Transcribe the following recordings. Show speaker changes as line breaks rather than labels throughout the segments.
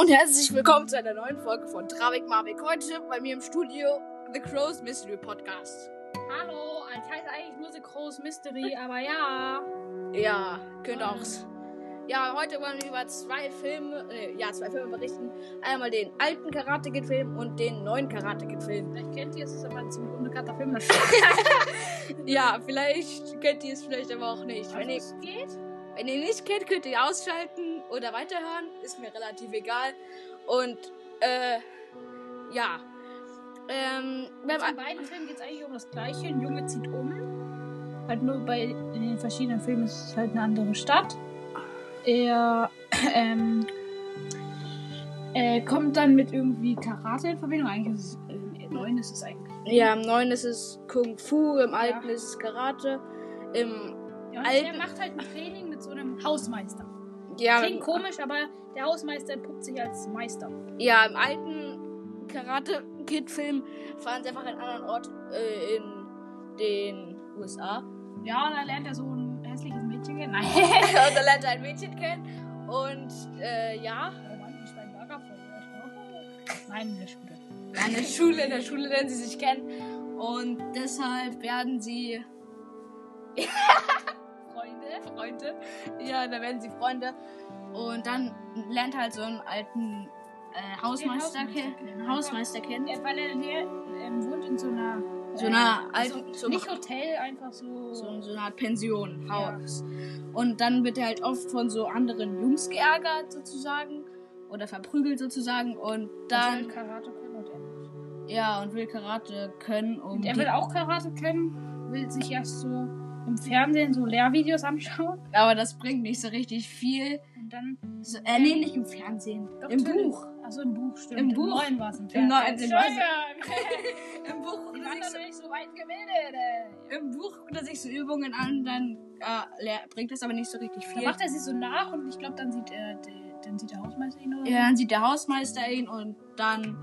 und herzlich willkommen zu einer neuen Folge von Travik Marvik. Heute bei mir im Studio The Crows Mystery Podcast.
Hallo, ich heiße eigentlich nur The Crows Mystery, aber ja.
Ja, könnt auch. Ja, heute wollen wir über zwei Filme, äh, ja, zwei Filme berichten. Einmal den alten Karate Kid Film und den neuen Karate Kid Film.
Vielleicht kennt ihr es, ist aber ein ziemlich unbekannter Film.
ja, vielleicht kennt ihr es vielleicht aber auch nicht. Wenn ihr,
es geht?
Wenn ihr nicht kennt, könnt ihr ausschalten oder weiterhören. Ist mir relativ egal. Und, äh, ja. Ähm, beim
In beiden Filmen geht es eigentlich um das Gleiche. Ein Junge zieht um. Halt nur bei in den verschiedenen Filmen ist es halt eine andere Stadt. Er ähm, äh, kommt dann mit irgendwie Karate in Verbindung. Eigentlich ist es, äh, im neuen ist es eigentlich.
Ja, im neuen ist es Kung Fu, im alten ist es Karate. Im
Ja, und
Alten-
er macht halt ein Training mit so einem Hausmeister.
ja,
Klingt komisch, aber der Hausmeister entpuppt sich als Meister.
ja, im alten Karate Kid Film fahren sie einfach an einen anderen Ort äh, in den USA.
Ja, und dann lernt er so ein hässliches Mädchen kennen. Nein.
und da lernt er ein Mädchen kennen. Und äh, ja,
Romantisch beim Lagerfeuer. Nein, in der Schule.
in der Schule, in der Schule lernen sie sich kennen. Und deshalb werden sie Freunde. Ja, da werden sie Freunde. Und dann lernt er halt so einen alten äh, Hausmeister,
Hausmeister
kennen. Hausmeister kennen.
Ja, weil er ähm, wohnt in so einer.
So einer
äh,
alten-
so,
so-
nicht Hotel, einfach so.
So, so eine Art Pension,
Ja.
Haus. Und dann wird er halt oft von so anderen Jungs geärgert, sozusagen. Oder verprügelt, sozusagen. Und
dann
dann,
Karate können und er
ja, und will Karate können, um.
Und er will auch Karate können, will sich erst so im Fernsehen so Lehrvideos anschauen.
aber das bringt nicht so richtig viel.
Und dann.
So, äh, nee, nicht im Fernsehen.
Doch,
Im. Buch.
Achso, im Buch, stimmt.
Im Buch.
neuen war es im
Im
Fernsehen.
im neuen-. Im Buch
Die
er
waren
so,
nicht so weit gebildet, ey.
im Buch guckt er sich so Übungen an, dann äh, bringt das aber nicht so richtig
Dann
viel.
macht er sie so nach und ich glaube, dann sieht er, der, dann sieht der Hausmeister ihn oder
ja, dann sieht der Hausmeister ihn und dann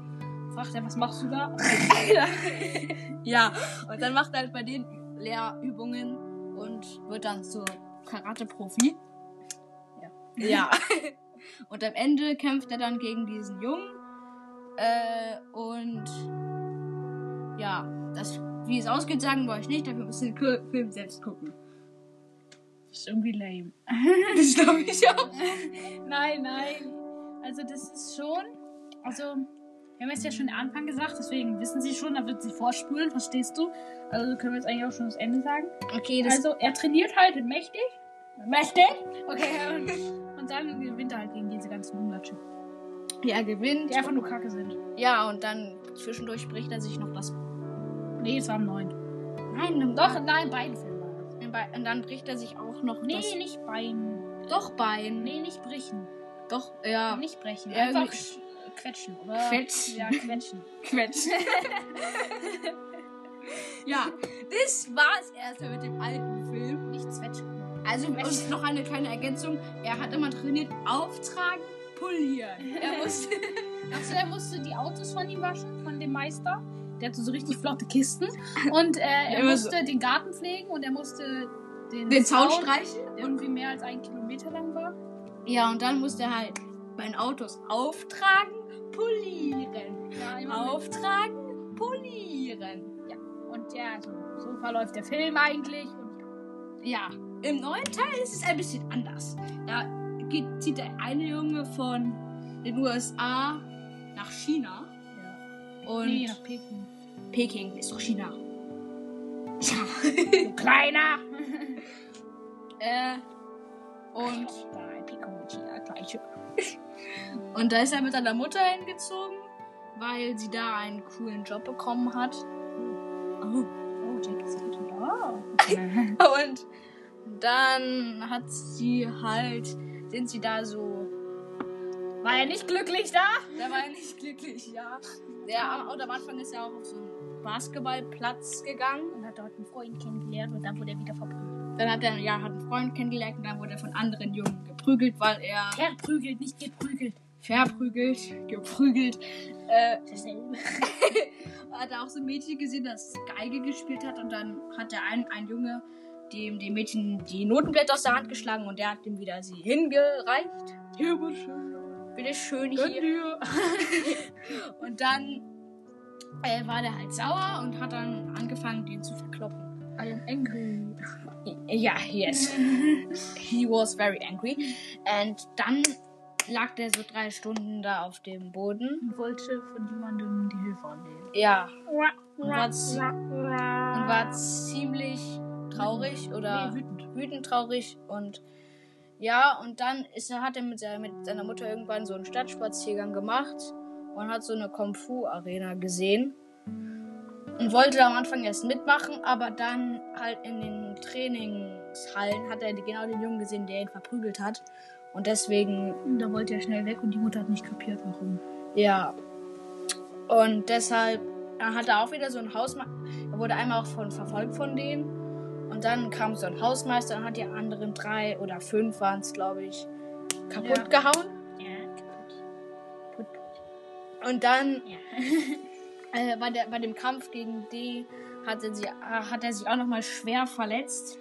Fragt er, was machst du da?
Ja, und dann macht er halt bei den Lehrübungen und wird dann so Karate-Profi.
Ja.
Ja. und am Ende kämpft er dann gegen diesen Jungen. Äh, und ja, das, wie es ausgeht, sagen wir euch nicht, dafür müsst ihr den Film selbst gucken.
Das ist irgendwie lame.
Das glaube ich auch.
Nein, nein. Also das ist schon. Also, wir haben jetzt ja schon den Anfang gesagt, deswegen wissen sie schon, da wird sie vorspulen, verstehst du? Also können wir jetzt eigentlich auch schon das Ende sagen.
Okay, das.
Also er trainiert halt mächtig. Mächtig? Okay, und, und dann gewinnt er halt gegen diese ganzen Umlatsche,
er gewinnt.
die einfach nur kacke sind.
Ja, und dann zwischendurch bricht er sich noch das.
Nee, es war am 9.
Nein, im
Doch, nein, beiden Filmen war das.
Und dann bricht er sich auch noch
Nee,
das.
nicht Bein.
Doch Bein.
Nee, nicht brechen.
Doch, ja.
Nicht brechen.
Ja,
Einfach
irgendwie-
sch- quetschen, oder?
Quetschen.
Ja, quetschen.
Quetsch. ja, das war's erstmal mit dem alten Film.
Nicht zwetschen.
Also und noch eine kleine Ergänzung. Er hat immer trainiert, auftragen, polieren. Er musste.
Achso, er musste die Autos von ihm waschen, von dem Meister. Der hatte so richtig flotte Kisten. Und äh, er
Immer
musste den Garten pflegen und er musste den,
den Zaun streichen.
der irgendwie mehr als einen Kilometer lang war.
Ja, und dann musste er halt bei den Autos auftragen, polieren.
Ja,
Auftragen, polieren.
Und ja, so, so verläuft der Film eigentlich. Und
Ja, im neuen Teil ist es ein bisschen anders. Da geht, zieht der eine Junge von den USA nach China.
ja.
Und
Nee, nach Peking.
Peking ist doch China. Ja.
Du Kleiner!
äh, und,
Nein, Peking und
da ist er mit seiner Mutter hingezogen, weil sie da einen coolen Job bekommen hat. Oh.
Oh, Jake ist gut. Oh.
Und dann hat sie halt, sind sie da so,
War er nicht glücklich da?
da war er nicht glücklich, ja. Der, und am Anfang ist er auch auf so einen Basketballplatz gegangen.
Und hat dort einen Freund kennengelernt und dann wurde er wieder verprügelt.
Dann hat er, ja, hat einen Freund kennengelernt und dann wurde er von anderen Jungen geprügelt, weil er
Verprügelt, nicht geprügelt.
verprügelt, geprügelt. Äh,
Dasselbe.
hat er auch so ein Mädchen gesehen, das Geige gespielt hat und dann hat er ein, ein Junge dem, dem Mädchen die Notenblätter aus der Hand geschlagen und der hat ihm wieder sie hingereicht. Ja, war schön. bitte schön
Gönn
hier. Und dann äh, war der halt sauer und hat dann angefangen, den zu verkloppen.
I am angry.
Ja, yes. He was very angry. Und dann lag der so drei Stunden da auf dem Boden.
Und wollte von jemandem die Hilfe annehmen.
Ja,
Und
war und war ziemlich traurig oder
Nee, wütend.
wütend traurig und ja, und dann ist hat er mit seiner, mit seiner Mutter irgendwann so einen Stadtspaziergang gemacht und hat so eine Kung Fu Arena gesehen und wollte am Anfang erst mitmachen, aber dann halt in den Trainingshallen hat er genau den Jungen gesehen, der ihn verprügelt hat und deswegen
da wollte er schnell weg und die Mutter hat nicht kapiert, warum.
ja. Und deshalb er hatte auch wieder so ein Hausmeister. Er wurde einmal auch von, verfolgt von denen. Und dann kam so ein Hausmeister und hat die anderen drei oder fünf waren es, glaube ich, kaputt
Ja.
gehauen.
Ja, kaputt.
Und dann
Ja.
äh, bei, der, bei dem Kampf gegen die hat er, sie, äh, hat er sich auch nochmal schwer verletzt.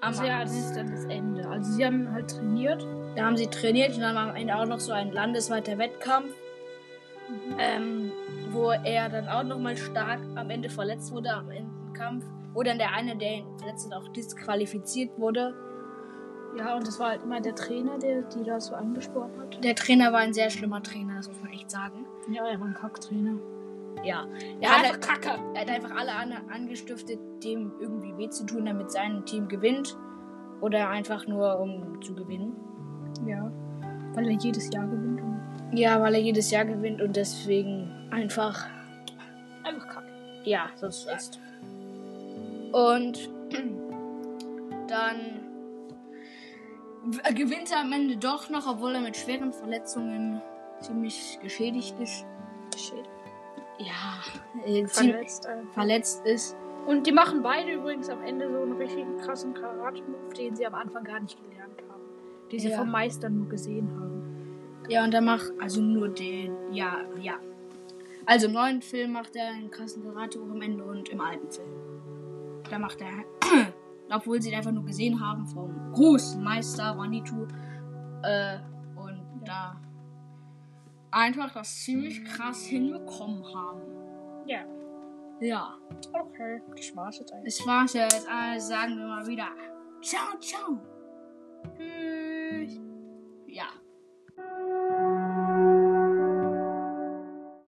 Am
Also ja, das ist dann das Ende. Also sie haben halt trainiert.
Da haben sie trainiert und dann war am Ende auch noch so ein landesweiter Wettkampf, ähm, wo er dann auch nochmal stark am Ende verletzt wurde, am Ende im Kampf. Wo dann der eine, der ihn verletzt hat, auch disqualifiziert wurde.
Ja, und das war halt immer der Trainer, der die da so angesprochen hat.
Der Trainer war ein sehr schlimmer Trainer, das muss man echt sagen.
Ja, er war ein Kacktrainer.
Ja.
Ja,
Er hat,
einfach Kacke.
er hat einfach alle an, angestiftet, dem irgendwie weh zu tun, damit sein Team gewinnt. Oder einfach nur, um zu gewinnen.
Ja. Weil er jedes Jahr gewinnt.
Ja, weil er jedes Jahr gewinnt und deswegen einfach
einfach Kacke.
Ja, sonst ist. Und dann gewinnt er am Ende doch noch, obwohl er mit schweren Verletzungen ziemlich geschädigt ist.
Shit.
Ja, äh,
Verletzt einfach.
verletzt ist.
Und die machen beide übrigens am Ende so einen richtigen krassen Karate-Move, den sie am Anfang gar nicht gelernt haben. Den sie
Ja.
vom Meister nur gesehen haben.
Ja, und er macht also nur den. Ja, ja. Also im neuen Film macht er einen krassen karate am Ende und im alten Film. Da macht er. obwohl sie ihn einfach nur gesehen haben vom großen Meister Manitou. Äh, und da einfach das ziemlich krass hinbekommen haben.
Ja.
Ja.
Okay, das war's jetzt eigentlich.
Das war's jetzt. Also sagen wir mal wieder. Ciao, ciao.
Tschüss.
Ja.